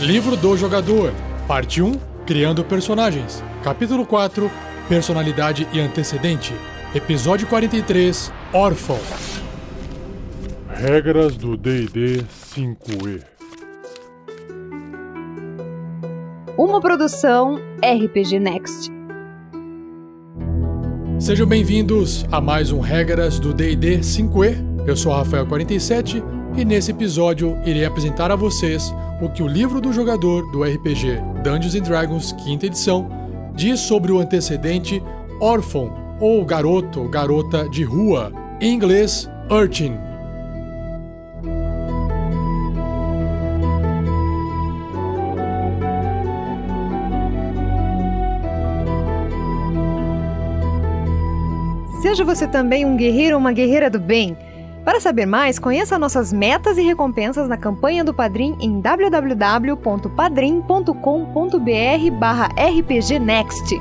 Livro do Jogador, Parte 1 Criando Personagens, Capítulo 4 Personalidade e Antecedente, Episódio 43 Órfão. Regras do DD 5E. Uma produção RPG Next. Sejam bem-vindos a mais um Regras do D&D 5e. Eu sou Rafael47 e nesse episódio irei apresentar a vocês o que o livro do jogador do RPG Dungeons Dragons quinta edição diz sobre o antecedente órfão ou garoto garota de rua, em inglês urchin. Seja você também um guerreiro ou uma guerreira do bem. Para saber mais, conheça nossas metas e recompensas na campanha do Padrim em www.padrim.com.br barra rpgnext.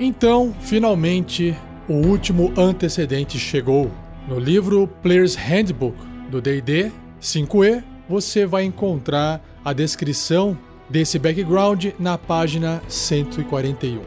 Então, finalmente, o último antecedente chegou. No livro Player's Handbook do D&D 5e, você vai encontrar a descrição desse background na página 141.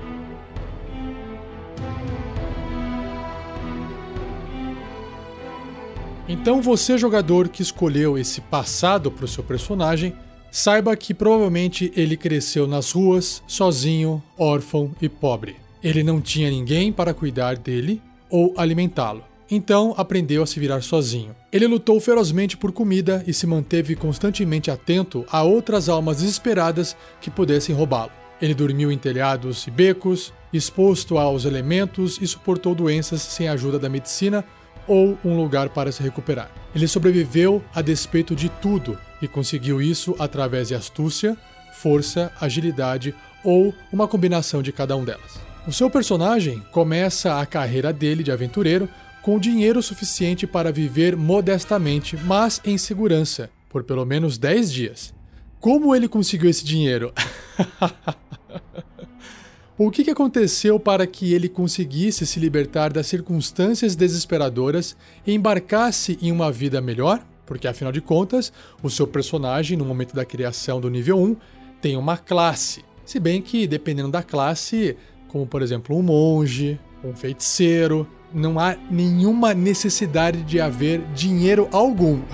Então, você jogador que escolheu esse passado para o seu personagem, saiba que provavelmente ele cresceu nas ruas, sozinho, órfão e pobre. Ele não tinha ninguém para cuidar dele ou alimentá-lo. Então aprendeu a se virar sozinho. Ele lutou ferozmente por comida e se manteve constantemente atento a outras almas desesperadas que pudessem roubá-lo. Ele dormiu em telhados e becos, exposto aos elementos e suportou doenças sem a ajuda da medicina ou um lugar para se recuperar. Ele sobreviveu a despeito de tudo e conseguiu isso através de astúcia, força, agilidade ou uma combinação de cada um delas. O seu personagem começa a carreira dele de aventureiro com dinheiro suficiente para viver modestamente, mas em segurança, por pelo menos 10 dias. Como ele conseguiu esse dinheiro? o que, aconteceu para que ele conseguisse se libertar das circunstâncias desesperadoras e embarcasse em uma vida melhor? Porque afinal de contas, o seu personagem, no momento da criação do nível 1, tem uma classe. Se bem que, dependendo da classe, como por exemplo um monge, um feiticeiro. Não há nenhuma necessidade de haver dinheiro algum.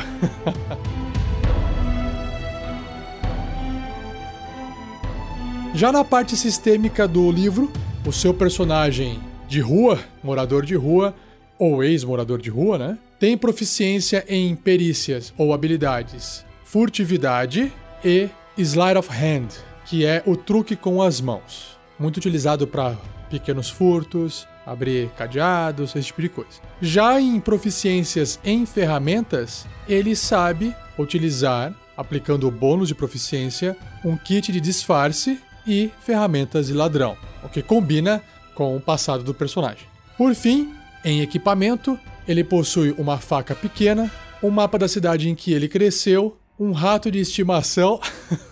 Já na parte sistêmica do livro, o seu personagem de rua, morador de rua, ou ex-morador de rua, né? Tem proficiência em perícias ou habilidades, furtividade e sleight of hand, que é o truque com as mãos muito utilizado para pequenos furtos, abrir cadeados, esse tipo de coisa. Já em proficiências em ferramentas, ele sabe utilizar, aplicando o bônus de proficiência, um kit de disfarce e ferramentas de ladrão, o que combina com o passado do personagem. Por fim, em equipamento, ele possui uma faca pequena, um mapa da cidade em que ele cresceu, um rato de estimação.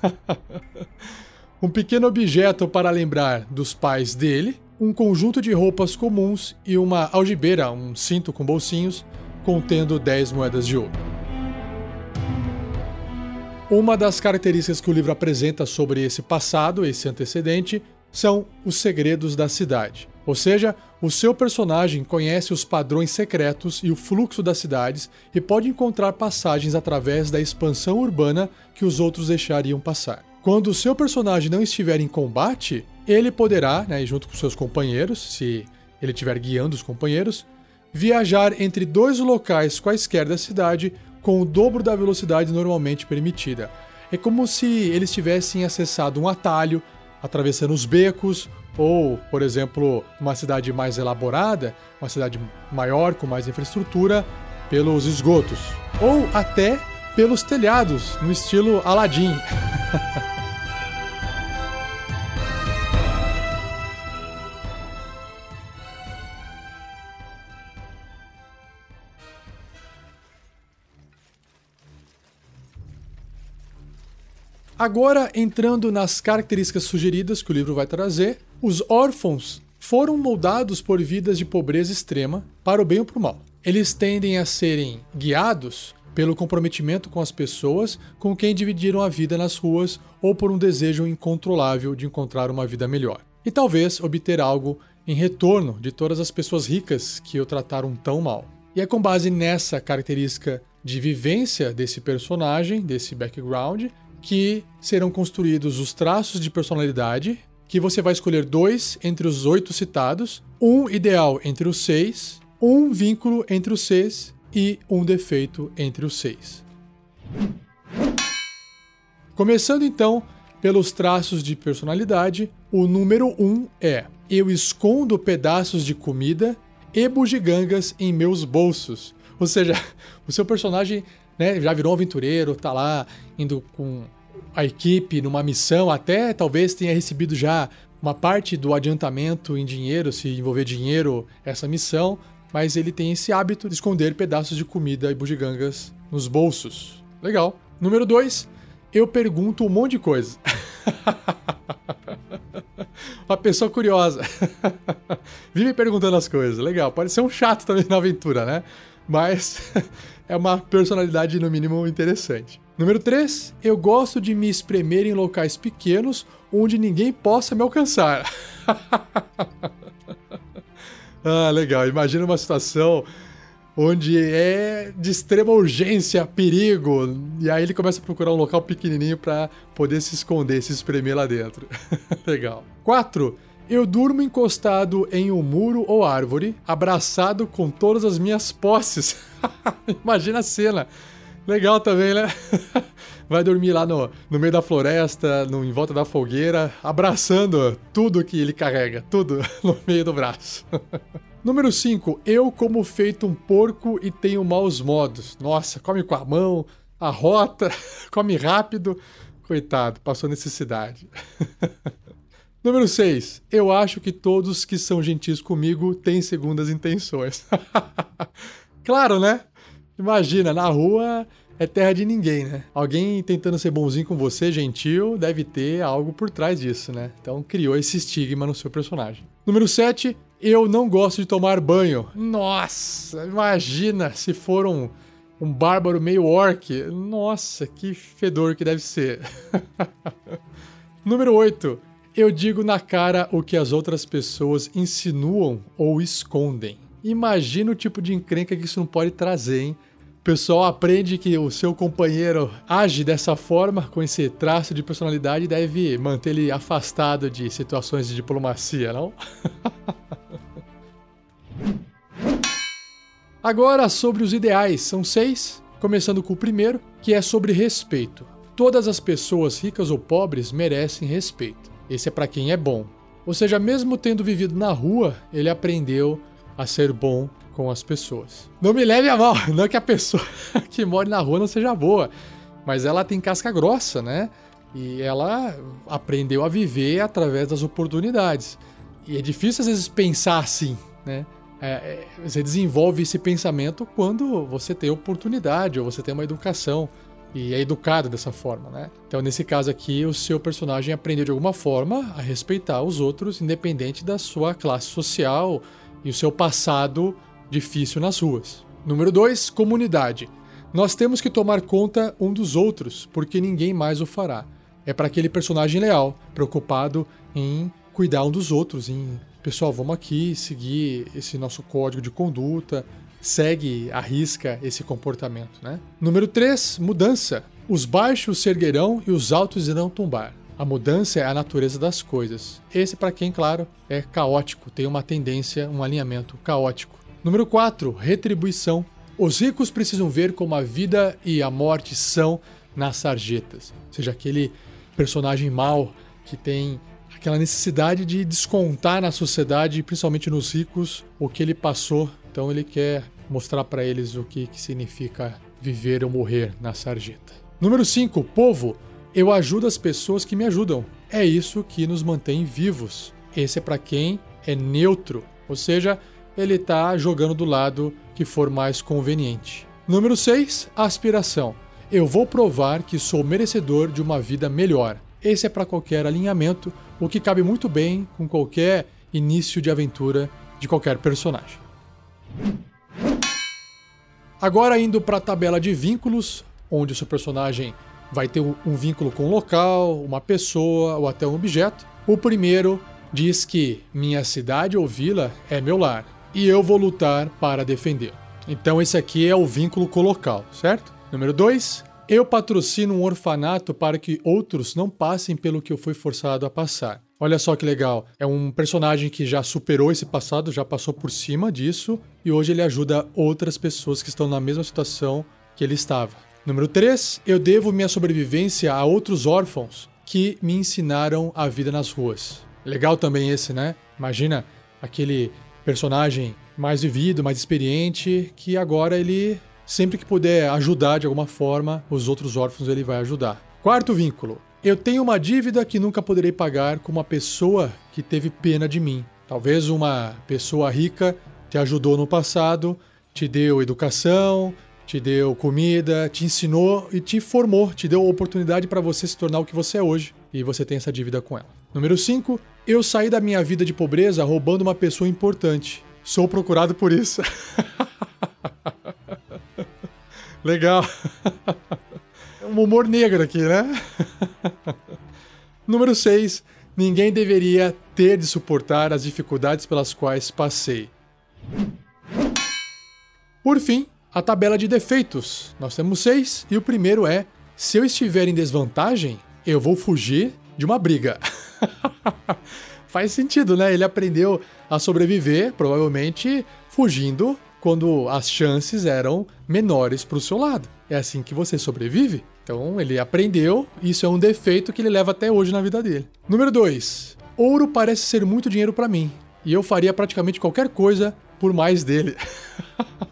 um pequeno objeto para lembrar dos pais dele, um conjunto de roupas comuns e uma algibeira, um cinto com bolsinhos, contendo 10 moedas de ouro. Uma das características que o livro apresenta sobre esse passado, esse antecedente, são os segredos da cidade. Ou seja, o seu personagem conhece os padrões secretos e o fluxo das cidades e pode encontrar passagens através da expansão urbana que os outros deixariam passar. Quando o seu personagem não estiver em combate, ele poderá, né, junto com seus companheiros, se ele estiver guiando os companheiros, viajar entre dois locais quaisquer da cidade com o dobro da velocidade normalmente permitida. É como se eles tivessem acessado um atalho, atravessando os becos, ou, por exemplo, uma cidade mais elaborada, uma cidade maior, com mais infraestrutura, pelos esgotos. Ou até pelos telhados, no estilo Aladdin. Agora, entrando nas características sugeridas que o livro vai trazer, os órfãos foram moldados por vidas de pobreza extrema, para o bem ou para o mal. Eles tendem a serem guiados pelo comprometimento com as pessoas com quem dividiram a vida nas ruas ou por um desejo incontrolável de encontrar uma vida melhor. E talvez obter algo em retorno de todas as pessoas ricas que o trataram tão mal. E é com base nessa característica de vivência desse personagem, desse background, que serão construídos os traços de personalidade, que você vai escolher dois entre os oito citados, um ideal entre os seis, um vínculo entre os seis e um defeito entre os seis. Começando então pelos traços de personalidade, o número 1 um é: Eu escondo pedaços de comida e bugigangas em meus bolsos. Ou seja, o seu personagem né, já virou um aventureiro, tá lá indo com a equipe numa missão, até talvez tenha recebido já uma parte do adiantamento em dinheiro, se envolver dinheiro essa missão, mas ele tem esse hábito de esconder pedaços de comida e bugigangas nos bolsos. Legal. Número 2, eu pergunto um monte de coisa. Uma pessoa curiosa. Vive perguntando as coisas. Legal. Pode ser um chato também na aventura, né? Mas é uma personalidade, no mínimo, interessante. Número 3. Eu gosto de me espremer em locais pequenos onde ninguém possa me alcançar. Ah, legal. Imagina uma situação onde é de extrema urgência, perigo, e aí ele começa a procurar um local pequenininho para poder se esconder, se espremer lá dentro. legal. 4. Eu durmo encostado em um muro ou árvore, abraçado com todas as minhas posses. Imagina a cena. Legal também, né? Vai dormir lá no, no meio da floresta, no, em volta da fogueira, abraçando tudo que ele carrega, tudo no meio do braço. Número 5. Eu como feito um porco e tenho maus modos. Nossa, come com a mão, arrota, come rápido. Coitado, passou necessidade. Número 6. Eu acho que todos que são gentis comigo têm segundas intenções. claro, né? Imagina, na rua é terra de ninguém, né? Alguém tentando ser bonzinho com você, gentil, deve ter algo por trás disso, né? Então criou esse estigma no seu personagem. Número 7. Eu não gosto de tomar banho. Nossa, imagina se for um, um bárbaro meio orc. Nossa, que fedor que deve ser. Número 8. Eu digo na cara o que as outras pessoas insinuam ou escondem. Imagina o tipo de encrenca que isso não pode trazer, hein? O pessoal aprende que o seu companheiro age dessa forma, com esse traço de personalidade, deve manter ele afastado de situações de diplomacia, não? Agora sobre os ideais, são seis, começando com o primeiro, que é sobre respeito. Todas as pessoas, ricas ou pobres, merecem respeito. Esse é para quem é bom. Ou seja, mesmo tendo vivido na rua, ele aprendeu a ser bom com as pessoas. Não me leve a mal, não que a pessoa que mora na rua não seja boa, mas ela tem casca grossa, né? E ela aprendeu a viver através das oportunidades. E é difícil às vezes pensar assim, né? É, é, você desenvolve esse pensamento quando você tem oportunidade ou você tem uma educação e é educado dessa forma, né? Então, nesse caso aqui, o seu personagem aprendeu de alguma forma a respeitar os outros, independente da sua classe social e o seu passado difícil nas ruas. Número 2, comunidade. Nós temos que tomar conta um dos outros, porque ninguém mais o fará. É para aquele personagem leal, preocupado em cuidar um dos outros, em pessoal, vamos aqui seguir esse nosso código de conduta, segue, arrisca esse comportamento, né? Número 3, mudança. Os baixos se erguerão e os altos irão tombar. A mudança é a natureza das coisas. Esse, para quem, claro, é caótico, tem uma tendência, um alinhamento caótico. Número 4, retribuição. Os ricos precisam ver como a vida e a morte são nas sarjetas. Ou seja, aquele personagem mau que tem aquela necessidade de descontar na sociedade, principalmente nos ricos, o que ele passou. Então ele quer mostrar para eles o que, que significa viver ou morrer na sarjeta. Número 5, povo. Eu ajudo as pessoas que me ajudam. É isso que nos mantém vivos. Esse é para quem é neutro, ou seja, ele está jogando do lado que for mais conveniente. Número 6, aspiração. eu vou provar que sou merecedor de uma vida melhor. Esse é para qualquer alinhamento, o que cabe muito bem com qualquer início de aventura de qualquer personagem. Agora indo para a tabela de vínculos, onde o seu personagem vai ter um vínculo com um local, uma pessoa ou até um objeto. O primeiro diz que minha cidade ou vila é meu lar e eu vou lutar para defender. Então esse aqui é o vínculo com o local, certo? Número 2, eu patrocino um orfanato para que outros não passem pelo que eu fui forçado a passar. Olha só que legal. É um personagem que já superou esse passado, já passou por cima disso, e hoje ele ajuda outras pessoas que estão na mesma situação que ele estava. Número 3. Eu devo minha sobrevivência a outros órfãos que me ensinaram a vida nas ruas. Legal também esse, né? Imagina aquele personagem mais vivido, mais experiente, que agora ele, sempre que puder ajudar de alguma forma, os outros órfãos ele vai ajudar. Quarto vínculo. Eu tenho uma dívida que nunca poderei pagar com uma pessoa que teve pena de mim. Talvez uma pessoa rica te ajudou no passado, te deu educação, te deu comida, te ensinou e te formou, te deu oportunidade para você se tornar o que você é hoje. E você tem essa dívida com ela. Número 5. Eu saí da minha vida de pobreza roubando uma pessoa importante. Sou procurado por isso. Legal. É um humor negro aqui, né? Número 6. Ninguém deveria ter de suportar as dificuldades pelas quais passei. Por fim, a tabela de defeitos. Nós temos seis e o primeiro é: se eu estiver em desvantagem, eu vou fugir de uma briga. Faz sentido, né? Ele aprendeu a sobreviver, provavelmente fugindo quando as chances eram menores para o seu lado. É assim que você sobrevive. Então ele aprendeu, isso é um defeito que ele leva até hoje na vida dele. Número 2. Ouro parece ser muito dinheiro para mim, e eu faria praticamente qualquer coisa por mais dele.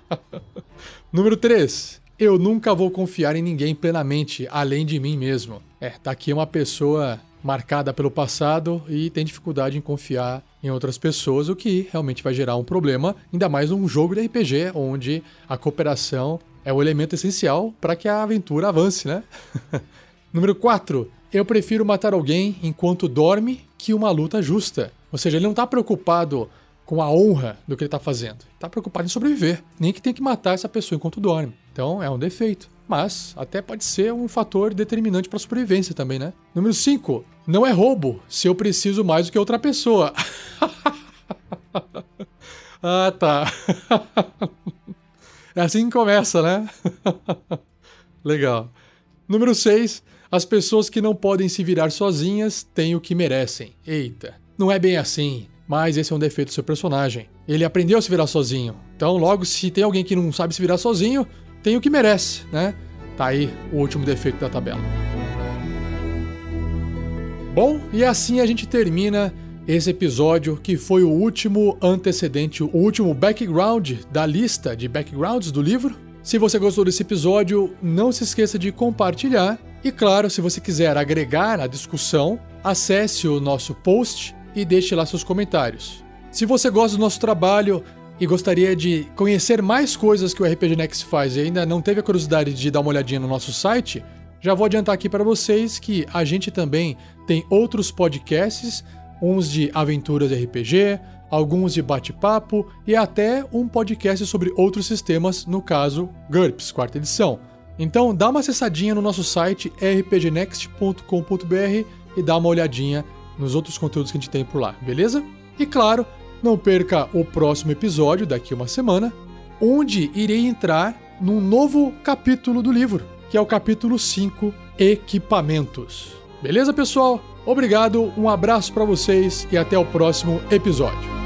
Número 3. Eu nunca vou confiar em ninguém plenamente, além de mim mesmo. É, tá aqui uma pessoa marcada pelo passado e tem dificuldade em confiar em outras pessoas, o que realmente vai gerar um problema, ainda mais num jogo de RPG onde a cooperação é o elemento essencial para que a aventura avance, né? Número 4. Eu prefiro matar alguém enquanto dorme que uma luta justa. Ou seja, ele não está preocupado com a honra do que ele está fazendo. Está preocupado em sobreviver. Nem que tem que matar essa pessoa enquanto dorme. Então é um defeito. Mas até pode ser um fator determinante para a sobrevivência também, né? Número 5. Não é roubo se eu preciso mais do que outra pessoa. ah, tá. É assim que começa, né? Legal. Número 6. As pessoas que não podem se virar sozinhas têm o que merecem. Eita, não é bem assim, mas esse é um defeito do seu personagem. Ele aprendeu a se virar sozinho. Então, logo, se tem alguém que não sabe se virar sozinho, tem o que merece, né? Tá aí o último defeito da tabela. Bom, e assim a gente termina esse episódio que foi o último antecedente, o último background da lista de backgrounds do livro. Se você gostou desse episódio, não se esqueça de compartilhar. E claro, se você quiser agregar a discussão, acesse o nosso post e deixe lá seus comentários. Se você gosta do nosso trabalho e gostaria de conhecer mais coisas que o RPG Next faz e ainda não teve a curiosidade de dar uma olhadinha no nosso site, já vou adiantar aqui para vocês que a gente também tem outros podcasts uns de aventuras RPG, alguns de bate-papo e até um podcast sobre outros sistemas, no caso GURPS, quarta edição. Então dá uma acessadinha no nosso site rpgnext.com.br e dá uma olhadinha nos outros conteúdos que a gente tem por lá, beleza? E claro, não perca o próximo episódio daqui uma semana, onde irei entrar num novo capítulo do livro, que é o capítulo 5, Equipamentos. Beleza, pessoal? Obrigado, um abraço para vocês e até o próximo episódio.